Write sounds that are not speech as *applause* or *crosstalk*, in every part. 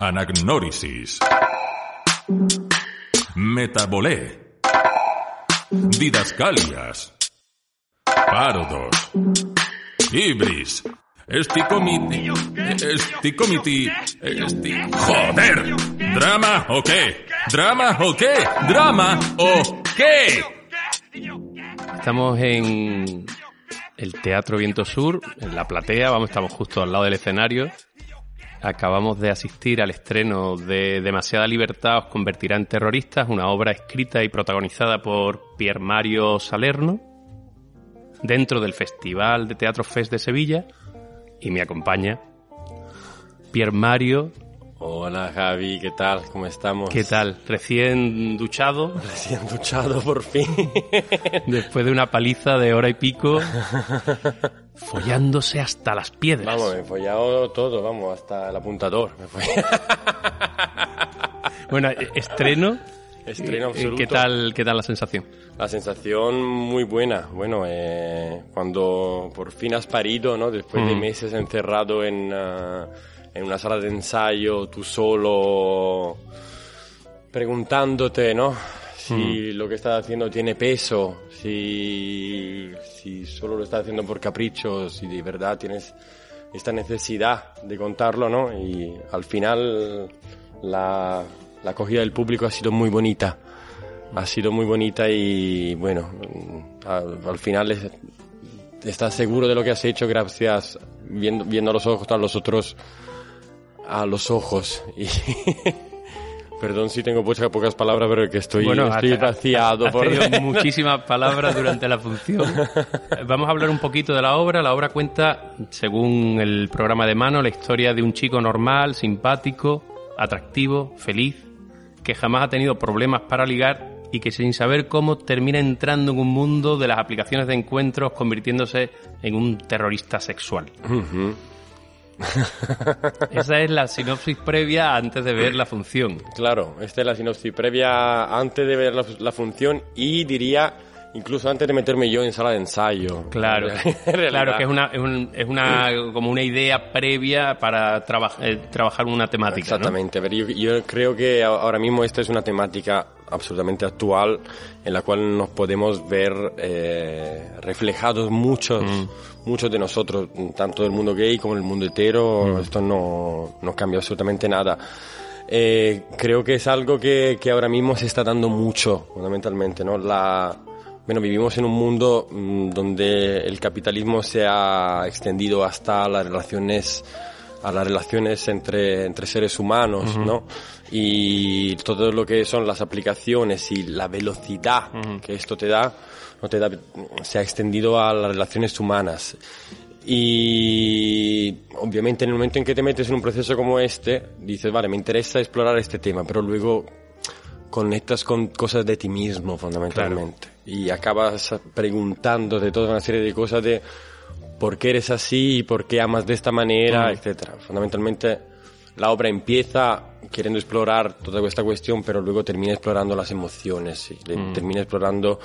Anagnórisis. Metabolé. Didascalias. Parodos. Ibris. Esticomiti. Esticomiti. Esti... ¡Joder! ¿Drama o qué? ¿Drama o qué? ¿Drama o qué? Estamos en el Teatro Viento Sur, en la platea, vamos, estamos justo al lado del escenario. Acabamos de asistir al estreno de Demasiada Libertad os convertirá en terroristas, una obra escrita y protagonizada por Pier Mario Salerno, dentro del Festival de Teatro Fest de Sevilla, y me acompaña Pier Mario. Hola Javi, ¿qué tal? ¿Cómo estamos? ¿Qué tal? Recién duchado. *laughs* Recién duchado por fin. Después de una paliza de hora y pico. *laughs* follándose hasta las piedras. Vamos, me he follado todo, vamos, hasta el apuntador. Me *laughs* bueno, e- estreno. Estreno absoluto. ¿Qué tal, ¿Qué tal la sensación? La sensación muy buena. Bueno, eh, cuando por fin has parido, ¿no? Después de Mm. meses encerrado en, ah, en una sala de ensayo, tú solo preguntándote, ¿no? Si lo que estás haciendo tiene peso, si, si solo lo estás haciendo por capricho, si de verdad tienes esta necesidad de contarlo, ¿no? Y al final la, la acogida del público ha sido muy bonita. Ha sido muy bonita y bueno, al, al final es- estás seguro de lo que has hecho gracias viendo, viendo a los ojos a los otros a los ojos y *laughs* perdón si tengo muchas pocas palabras pero que estoy, estoy has- vaciado has por tenido *laughs* muchísimas palabras durante la función. *laughs* Vamos a hablar un poquito de la obra. La obra cuenta, según el programa de mano, la historia de un chico normal, simpático, atractivo, feliz, que jamás ha tenido problemas para ligar y que sin saber cómo termina entrando en un mundo de las aplicaciones de encuentros convirtiéndose en un terrorista sexual. *laughs* Esa es la sinopsis previa antes de ver la función. Claro, esta es la sinopsis previa antes de ver la, la función y diría incluso antes de meterme yo en sala de ensayo. Claro, *laughs* En claro que es una, es, un- es una como una idea previa para traba- eh, trabajar una temática. ¿no? Exactamente, pero yo, yo creo que ahora mismo esta es una temática absolutamente actual en la cual nos podemos ver eh, reflejados muchos, Mm. Muchos de nosotros, tanto del mundo gay como del mundo hetero, Mm. esto no, no cambia absolutamente nada. Eh, creo que es algo que, que ahora mismo se está dando mucho, fundamentalmente, ¿no? La, bueno, vivimos en un mundo mm, donde el capitalismo se ha extendido hasta las relaciones a las relaciones entre, entre seres humanos, ¿no? Y todo lo que son las aplicaciones y la velocidad que esto te da, no te da, se ha extendido a las relaciones humanas. Y obviamente en el momento en que te metes en un proceso como este, dices, vale, me interesa explorar este tema, pero luego conectas con cosas de ti mismo fundamentalmente. Y acabas preguntándote toda una serie de cosas de por qué eres así y por qué amas de esta manera, etcétera. Fundamentalmente la obra empieza queriendo explorar toda esta cuestión, pero luego termina explorando las emociones, y le- termina explorando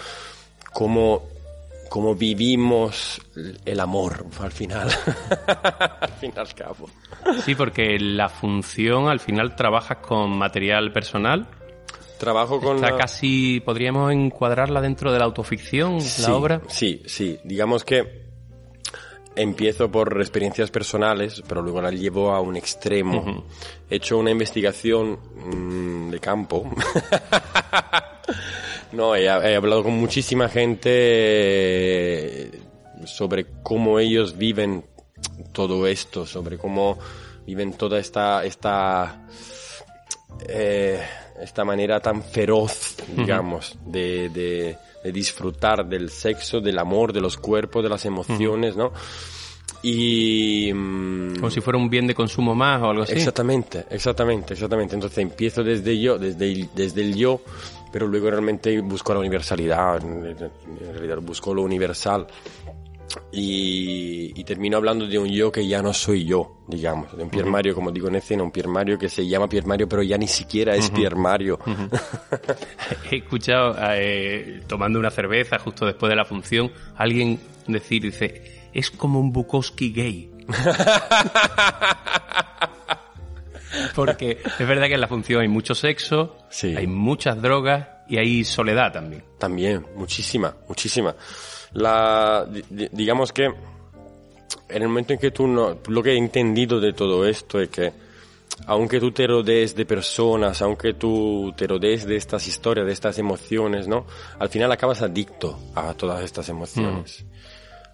cómo, cómo vivimos el amor al final. *laughs* al fin y al cabo. Sí, porque la función al final trabajas con material personal. Trabajo con... Está la- casi, podríamos encuadrarla dentro de la autoficción, Sí, la obra. Sí, sí. Digamos que empiezo por experiencias personales, pero luego la llevo a un extremo. He hecho una investigación mm, de campo. *laughs* no, he, he hablado con muchísima gente eh, sobre cómo ellos viven todo esto, sobre cómo viven toda esta esta eh, esta manera tan feroz, digamos, de, de- de disfrutar del sexo, del amor, de los cuerpos, de las emociones, ¿no? Y... mm, Como si fuera un bien de consumo más o algo así. Exactamente, exactamente, exactamente. Entonces empiezo desde yo, desde el, desde el yo, pero luego realmente busco la universalidad, en realidad busco lo universal. Y, y termino hablando de un yo que ya no soy yo, digamos, de un Pier Mario, como digo en escena, un Pier Mario que se llama Pier Mario, pero ya ni siquiera es Pier Mario. *laughs* He escuchado, eh, tomando una cerveza justo después de la función, alguien decir, dice, es como un Bukowski gay. *laughs* Porque es verdad que en la función hay mucho sexo, Sí. hay muchas drogas y hay soledad también. También, muchísima, muchísima. La, di- di- digamos que en el momento en que tú no, lo que he entendido de todo esto es que aunque tú te rodees de personas, aunque tú te rodees de estas historias, de estas emociones, ¿no? Al final acabas adicto a todas estas emociones.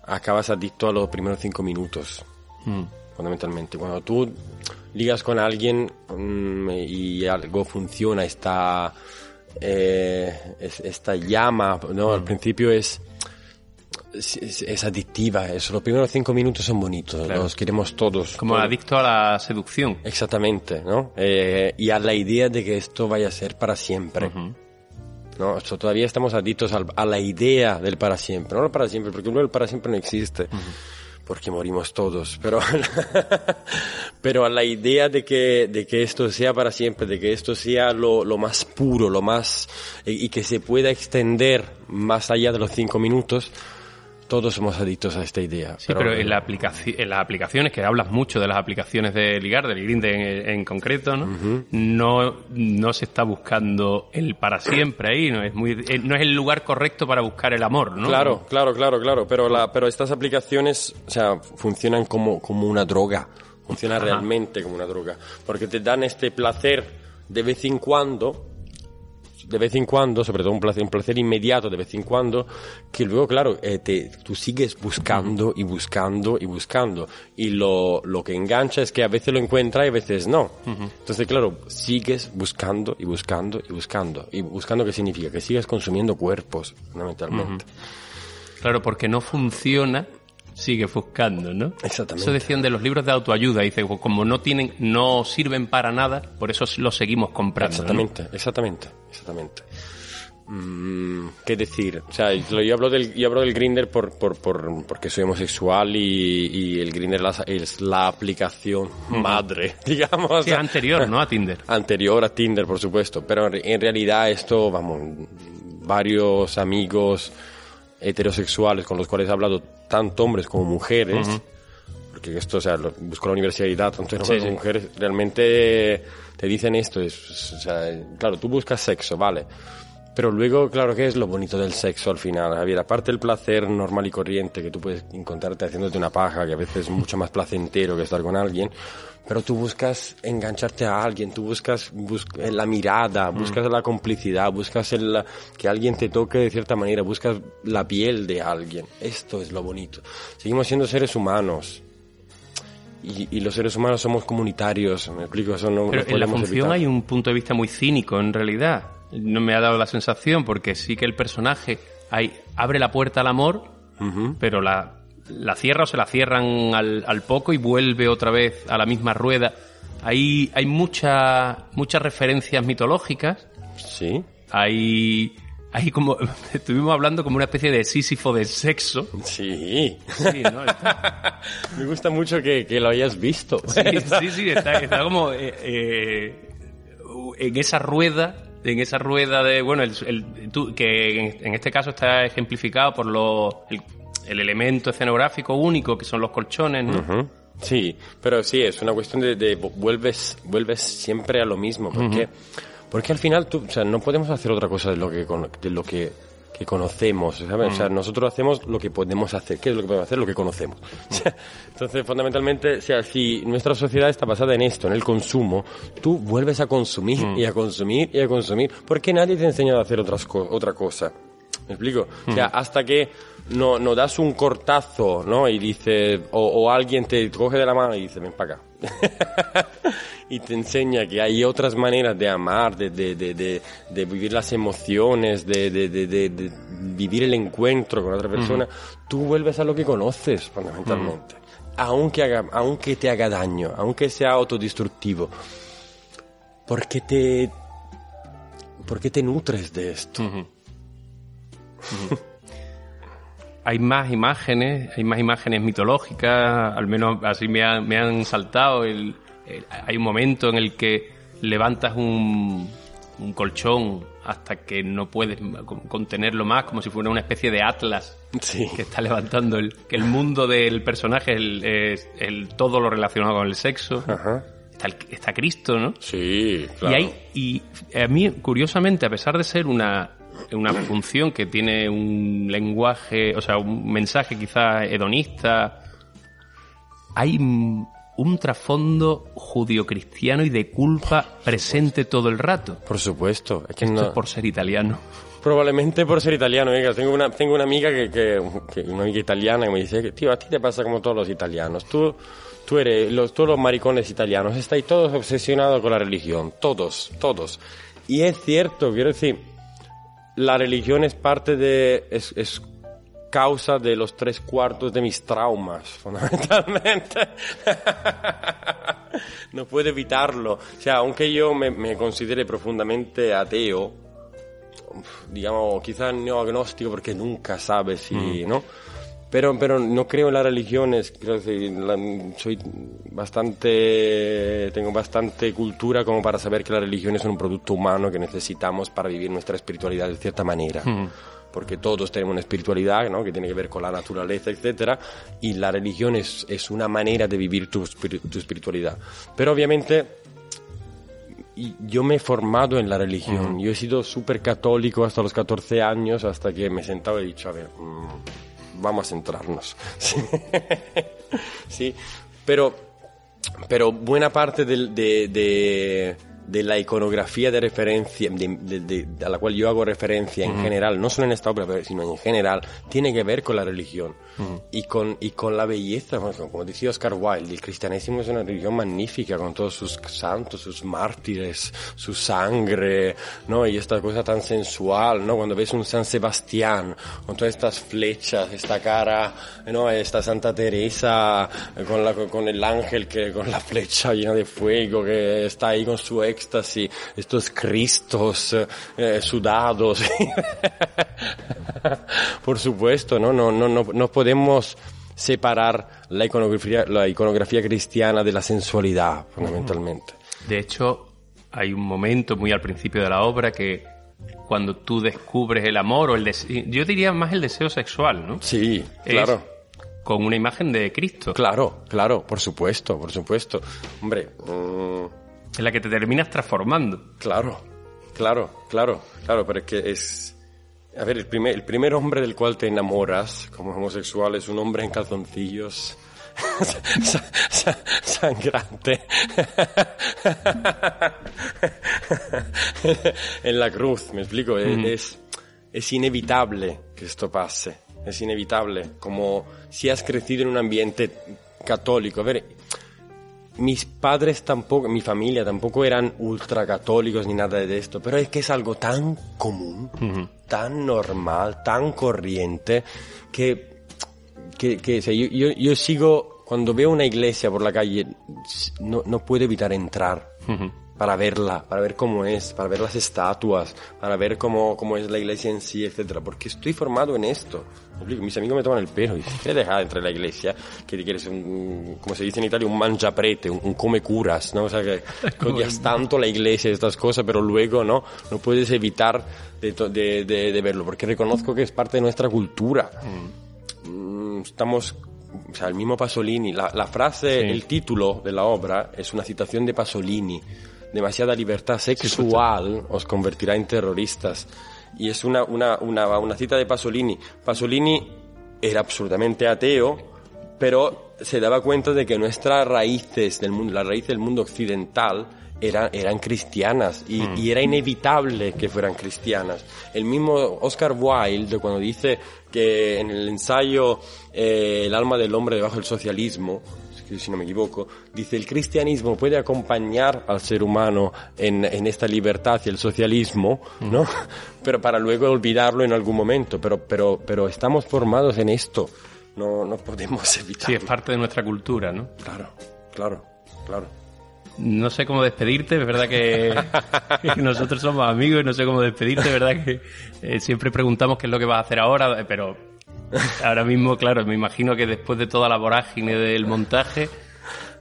Acabas adicto a los primeros cinco minutos Mm. fundamentalmente. Cuando tú ligas con alguien mm, y algo funciona, esta, eh, es- esta llama, ¿no? Al principio es, es, es- es adictiva, eso. Los primeros cinco minutos son bonitos, Claro. los queremos todos. Como todos. adicto a la seducción. Exactamente, ¿no? Eh, y a la idea de que esto vaya a ser para siempre. ¿no? Esto todavía estamos adictos al- a la idea del para siempre, no el para siempre, porque luego el para siempre no existe, porque morimos todos, pero, *laughs* pero a la idea de que, de que esto sea para siempre, de que esto sea lo, lo más puro, lo más, y, y que se pueda extender más allá de los cinco minutos, todos somos adictos a esta idea. Sí, pero, en, la en las aplicaciones, que hablas mucho de las aplicaciones de ligar, del Grindr en, en concreto, ¿no? no no se está buscando el para siempre ahí, no es muy eh, no es el lugar correcto para buscar el amor, ¿no? Claro, claro, claro, claro. Pero, la, pero estas aplicaciones, o sea, funcionan como, como una droga. Funcionan realmente como una droga. Porque te dan este placer de vez en cuando, de vez en cuando, sobre todo un placer, un placer inmediato de vez en cuando, que luego, claro, eh, te, tú sigues buscando y buscando y buscando. Y lo, lo que engancha es que a veces lo encuentra y a veces no. Entonces, claro, sigues buscando y buscando y buscando. ¿Y buscando qué significa? Que sigues consumiendo cuerpos, fundamentalmente. Claro, porque no funciona, sigue buscando, ¿no? Exactamente. Eso decían de los libros de autoayuda, dice, como no tienen, no sirven para nada, por eso los seguimos comprando. ¿no? Exactamente, exactamente, exactamente. Mm, ¿Qué decir? O sea, yo hablo del, yo hablo del Grinder por, por, por, porque soy homosexual y, y el Grinder es la aplicación madre, *laughs* digamos. Sí, anterior, ¿no? A Tinder. *laughs* Anterior a Tinder, por supuesto. Pero en realidad esto, vamos, varios amigos heterosexuales con los cuales he hablado, tanto hombres como mujeres, porque esto, o sea, lo- busco la universidad, tanto hombres Sí, como sí. mujeres, realmente te dicen esto, es, o sea, claro, tú buscas sexo, vale. Pero luego, claro, ¿qué es lo bonito del sexo al final? Javier, aparte del placer normal y corriente que tú puedes encontrarte haciéndote una paja, que a veces es mucho más placentero que estar con alguien, pero tú buscas engancharte a alguien, tú buscas bus- eh, la mirada, buscas la complicidad, buscas el, que alguien te toque de cierta manera, buscas la piel de alguien. Esto es lo bonito. Seguimos siendo seres humanos. Y, y los seres humanos somos comunitarios, me explico, eso no, Pero en la función evitar. hay un punto de vista muy cínico, en realidad. No me ha dado la sensación, porque sí que el personaje hay, abre la puerta al amor, pero la, la cierra o se la cierran al, al poco y vuelve otra vez a la misma rueda. Hay, hay mucha- muchas referencias mitológicas, Sí. hay, hay como, *laughs* estuvimos hablando como una especie de sísifo del sexo. Sí. Sí, ¿no? *laughs* Está- Me gusta mucho que, que lo hayas visto. Sí, sí, sí, está, está como eh, eh, en esa rueda, en esa rueda de, bueno, el, el- tú- que en, en este caso está ejemplificado por lo, el, el elemento escenográfico único que son los colchones, ¿no? Sí, pero sí, es una cuestión de, de vu- vuelves, vuelves siempre a lo mismo. Porque, porque al final tú, o sea, no podemos hacer otra cosa de lo que, de lo que, que conocemos, ¿sabes? O sea, nosotros hacemos lo que podemos hacer. ¿Qué es lo que podemos hacer? Lo que conocemos. *laughs* Entonces, fundamentalmente, o sea, si nuestra sociedad está basada en esto, en el consumo, tú vuelves a consumir y a consumir y a consumir. porque nadie te ha enseñado a hacer otras co- otra cosa? ¿Me explico? O sea, hasta que no, no das un cortazo, ¿no? Y dice, o, o alguien te coge de la mano y dice, ven para acá. *laughs* y te enseña que hay otras maneras de amar, de, de, de, de, vivir las emociones, de, de, de, de- de vivir el encuentro con otra persona. Tú vuelves a lo que conoces, fundamentalmente. aunque, haga, aunque te haga daño, aunque sea autodestructivo, ¿por qué te, por qué te nutres de esto? Hay más imágenes, hay más imágenes mitológicas, al menos así me, han- me han saltado. El, el- hay un momento en el que levantas un, un colchón hasta que no puedes con- contenerlo más, como si fuera una especie de atlas Sí. que está levantando el, que el mundo del personaje el- es el, todo lo relacionado con el sexo. Ajá. Está, está Cristo, ¿no? Sí, claro. Y, hay, y a mí, curiosamente, a pesar de ser una, una función que tiene un lenguaje, o sea, un mensaje quizás hedonista, hay un trasfondo judio-cristiano y de culpa presente todo el rato. Por supuesto. Es que Esto no- es por ser italiano. Probablemente por ser italiano, tengo una, tengo una amiga que, que, que- una amiga italiana que me dice, tío, a ti te pasa como todos los italianos, tú, tú eres, los, todos los maricones italianos, estáis todos obsesionados con la religión, todos, todos. Y es cierto, quiero decir, la religión es parte de, es, es causa de los tres cuartos de mis traumas, *laughs* fundamentalmente. no puedo evitarlo. O sea, aunque yo me, me considere profundamente ateo, digamos, quizás no agnóstico porque nunca sabes si, ¿no? Pero, pero no creo en las religiones, decir, la- soy bastante, tengo bastante cultura como para saber que las religiones son un producto humano que necesitamos para vivir nuestra espiritualidad de cierta manera. Porque todos tenemos una espiritualidad, ¿no? Que tiene que ver con la naturaleza, etcétera, y la religión es, es una manera de vivir tu, tu espiritualidad. Pero obviamente, yo me he formado en la religión. Yo he sido súper católico hasta los 14 años, hasta que me sentaba y he dicho, a ver, mm, vamos a centrarnos. *laughs* Sí. Sí. Pero, pero buena parte del- de, de, de la iconografía de referencia, de, de- de- a la cual yo hago referencia en general, no solo en esta obra, sino en general, tiene que ver con la religión y, con, y con la belleza. Bueno, como decía Oscar Wilde, el cristianismo es una religión magnífica con todos sus santos, sus mártires, su sangre, ¿no? Y esta cosa tan sensual, ¿no? Cuando ves un San Sebastián con todas estas flechas, esta cara, ¿no? Esta Santa Teresa eh, con, la, con el ángel que con la flecha llena de fuego que está ahí con su éxtasis, estos cristos eh, eh, sudados. *laughs* Por supuesto, ¿no? No, no, no, no podemos separar la iconografía, la iconografía cristiana de la sensualidad, fundamentalmente. De hecho, hay un momento muy al principio de la obra que cuando tú descubres el amor o el deseo, yo diría más el deseo sexual, ¿no? Sí, Es claro. con una imagen de Cristo, Claro, claro, por supuesto, por supuesto. Hombre, mm, en la que te terminas transformando. claro, claro, claro, claro, pero es que es... A ver, el primer, el primer hombre del cual te enamoras como homosexual es un hombre en calzoncillos. sa- *laughs* sa- sangrante *laughs* en la cruz, me explico, Es- es, es inevitable que esto pase, es inevitable, como si has crecido en un ambiente católico. A ver, mis padres tampoco, mi familia tampoco eran ultracatólicos ni nada de esto, pero es que es algo tan común, tan normal, tan corriente, que, que, que, o sea, yo, yo, yo sigo, cuando veo una iglesia por la calle, no, no puedo evitar entrar para verla, para ver cómo es, para ver las estatuas, para ver cómo, cómo es la iglesia en sí, etcétera, porque estoy formado en esto. Mis amigos me toman el pelo y dicen, ¿qué dejar entre la iglesia? Que quieres un, como se dice en Italia, un mangiaprete, un, un come curas, ¿no? O sea, que *laughs* odias tanto la iglesia y estas cosas, pero luego, ¿no? No puedes evitar de, de, de, de verlo, porque reconozco que es parte de nuestra cultura. Mm, Estamos, o sea, el mismo Pasolini, la, la frase, Sí. el título de la obra es una citación de Pasolini. Demasiada libertad sexual os convertirá en terroristas. Y es una, una, una, una cita de Pasolini. Pasolini era absolutamente ateo, pero se daba cuenta de que nuestras raíces del mundo, las raíces del mundo occidental, eran, eran cristianas y, y era inevitable que fueran cristianas. El mismo Oscar Wilde, cuando dice que en el ensayo eh, El alma del hombre debajo del socialismo, si no me equivoco, dice el cristianismo puede acompañar al ser humano en, en esta libertad y el socialismo, ¿no? *laughs* Pero para luego olvidarlo en algún momento. Pero, pero, pero estamos formados en esto. no, no podemos *laughs* evitar. Sí, es parte de nuestra cultura, ¿no? Claro, claro, claro. No sé cómo despedirte, es verdad que, *laughs* nosotros somos amigos y no sé cómo despedirte, es verdad que eh, siempre preguntamos qué es lo que vas a hacer ahora, pero ahora mismo, claro, me imagino que después de toda la vorágine del montaje,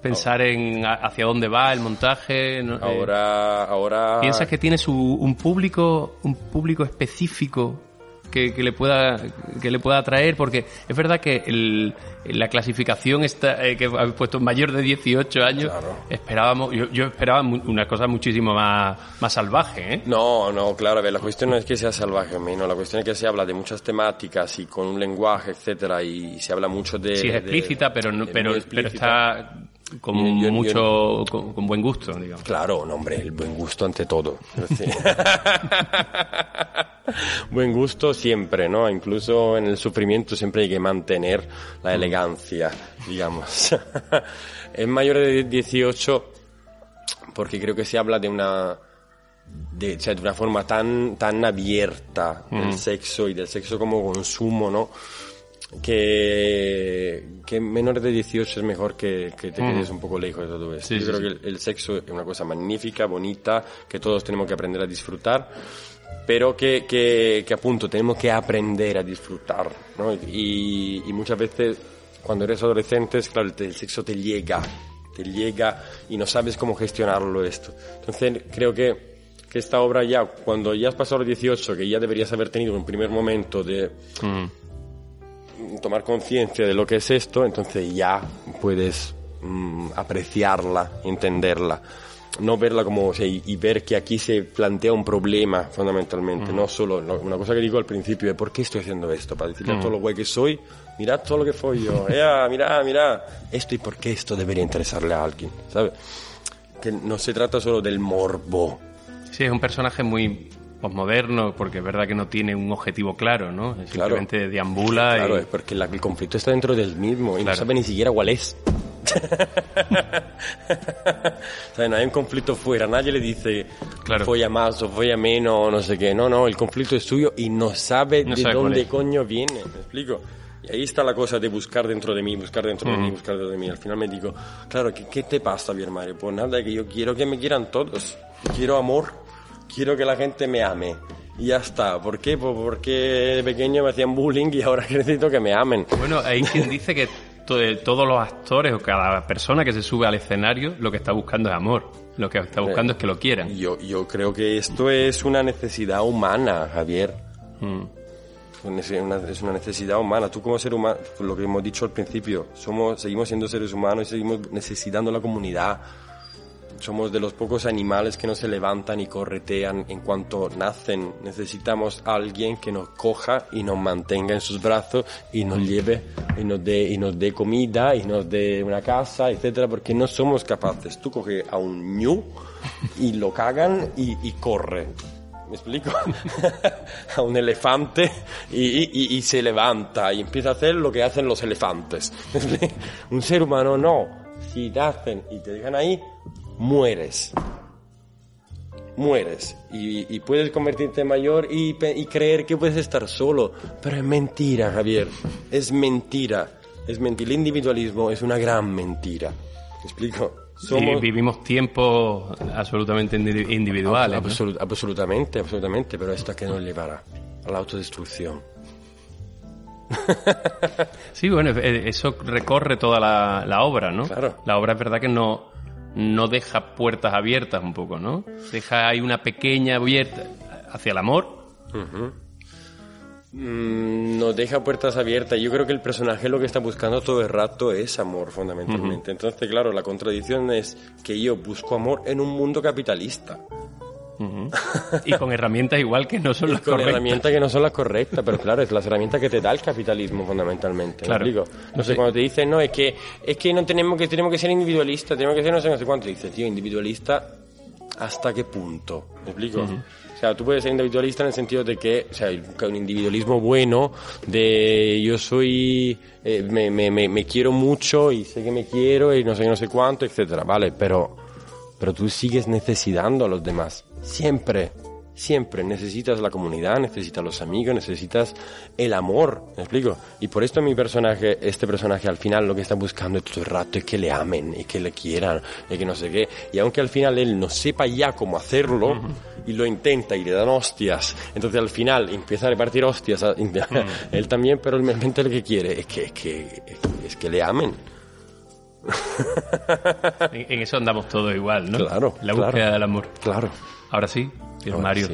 pensar en hacia dónde va el montaje. Eh, Ahora, ahora... ¿Piensas que tienes un público, un público específico que, que le pueda que le pueda atraer? Porque es verdad que el- la clasificación está eh, que habéis puesto mayor de 18 años. Claro. Esperábamos, yo, yo esperaba mu- una cosa muchísimo más, más salvaje, ¿eh? No, no, claro, a ver, la cuestión no es que sea salvaje menos, la cuestión es que se habla de muchas temáticas y con un lenguaje, etcétera, y se habla mucho de... Sí, es de- explícita, pero no, pero, muy pero explícita. está con Yo- yo- yo- mucho, con, con buen gusto, digamos. Claro, no, hombre, el buen gusto ante todo. *laughs* *laughs* Buen gusto siempre, ¿no? Incluso en el sufrimiento siempre hay que mantener la elegancia, digamos. *laughs* es mayor de 18 porque creo que se habla de una de, de una forma tan tan abierta del sexo y del sexo como consumo, ¿no? Que, que menores de 18 es mejor que, que te quedes un poco lejos de todo esto. Sí, Yo sí, creo sí. que el, el sexo es una cosa magnífica, bonita, que todos tenemos que aprender a disfrutar, pero que, que, que appunto tenemos que aprender a disfrutar, ¿no? Y, y muchas veces cuando eres adolescente, es claro, el, el sexo te llega, te llega y no sabes cómo gestionarlo esto. Entonces creo que, que esta obra ya, cuando ya has pasado los 18, que ya deberías haber tenido un primer momento de Mm. tomar conciencia de lo que es esto, entonces ya puedes mm, apreciarla, entenderla. No verla como, o sea, y, y ver que aquí se plantea un problema fundamentalmente, no solo, no- una cosa que digo al principio es ¿por qué estoy haciendo esto? Para decirle a todo lo que soy, mirad todo lo que soy yo, *laughs* ea, mirad, mirad, esto y por qué esto debería interesarle a alguien, ¿sabes? Que no se trata solo del morbo, Sí, es un personaje muy posmoderno, porque es verdad que no tiene un objetivo claro, ¿no? Claro. Simplemente deambula Claro, y... es porque la- el conflicto está dentro del mismo y no Claro. sabe ni siquiera cuál es. *laughs* sea, no hay un conflicto fuera, nadie le dice Claro. folla más o folla menos o no sé qué. No, no, el conflicto es suyo y no sabe No de sabe dónde coño viene, ¿me explico? Y ahí está la cosa de buscar dentro de mí, buscar dentro de mí, buscar dentro de mí. Al final me digo, claro, ¿qué, qué te pasa, mi hermano? Pues nada, que yo quiero que me quieran todos. Quiero amor, quiero que la gente me ame. Y ya está. ¿Por qué? Pues porque de pequeño me hacían bullying y ahora *laughs* necesito que me amen. Bueno, hay quien dice que to- todos los actores o cada persona que se sube al escenario lo que está buscando es amor. Lo que está buscando es que lo quieran. Yo, yo creo que esto es una necesidad humana, Javier. Mm. Es una, es una necesidad humana. Tú como ser humano, lo que hemos dicho al principio, somos, seguimos siendo seres humanos y seguimos necesitando la comunidad. Somos de los pocos animales que no se levantan y corretean en cuanto nacen. Necesitamos a alguien que nos coja y nos mantenga en sus brazos y nos lleve y nos dé, y nos dé comida y nos dé una casa, etcétera, porque no somos capaces. Tú coges a un ñu y lo cagan y, y corre. ¿Me explico? *laughs* a un elefante y, y- y- se levanta y empieza a hacer lo que hacen los elefantes. *laughs* Un ser humano no. Si te hacen y te dejan ahí, mueres. Mueres. Y, y puedes convertirte en mayor y, y creer que puedes estar solo. Pero es mentira, Javier. Es mentira. Es mentira. El individualismo es una gran mentira. ¿Me explico? Vivimos tiempos absolutamente indi- individuales. ¿no? Absolut- absolutamente, absolutamente, pero esto a qué nos llevará? A la autodestrucción. *laughs* Sí, bueno, eh, eso recorre toda la, la obra, ¿no? Claro. La obra es verdad que no, no deja puertas abiertas un poco, ¿no? Deja ahí una pequeña abierta hacia el amor. Mm, nos deja puertas abiertas. Yo creo que el personaje lo que está buscando todo el rato es amor, fundamentalmente. Entonces, claro, la contradicción es que yo busco amor en un mundo capitalista. Y con herramientas igual que no son las con correctas. herramientas que no son las correctas, pero claro, es las herramientas que te da el capitalismo fundamentalmente. ¿me Claro. explico? No sé, cuando te dicen, no, es que, es que no tenemos que, tenemos que ser individualistas, tenemos que ser no sé, no sé cuánto. Dices, tío, individualista, ¿hasta qué punto? ¿Me explico? O sea, tú puedes ser individualista en el sentido de que, o sea, un individualismo bueno, de yo soy, eh, me, me, me, me quiero mucho y sé que me quiero y no sé, no sé cuánto, etcétera, ¿vale? Pero, pero tú sigues necesitando a los demás. Siempre. siempre necesitas la comunidad, necesitas los amigos, necesitas el amor, ¿me explico? Y por esto mi personaje, este personaje al final lo que está buscando todo el rato es que le amen y que le quieran y que no sé qué. Y aunque al final él no sepa ya cómo hacerlo y lo intenta y le dan hostias, entonces al final empieza a repartir hostias a *laughs* él también, pero realmente lo que quiere es que, es que, es que le amen. en, eso andamos todos igual, ¿no? Claro. La búsqueda del amor. Claro. Ahora sí, Mario.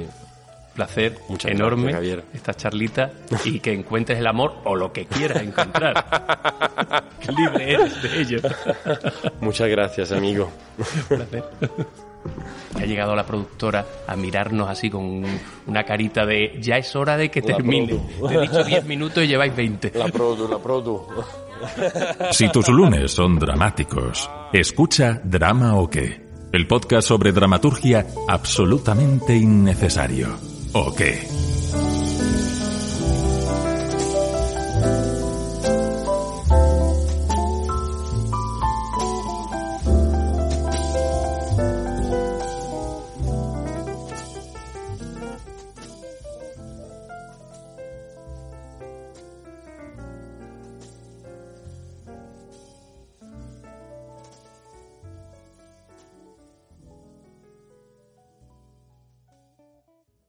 Placer enorme esta charlita y que encuentres el amor o lo que quieras encontrar. *laughs* Libre eres de ello. Muchas gracias, amigo. Placer. Ha llegado la productora a mirarnos así con una carita de ya es hora de que termine. Te he dicho 10 minutos y lleváis 20. La produ, la produ. Si tus lunes son dramáticos, escucha Drama o qué el podcast sobre dramaturgia absolutamente innecesario. ¿O qué?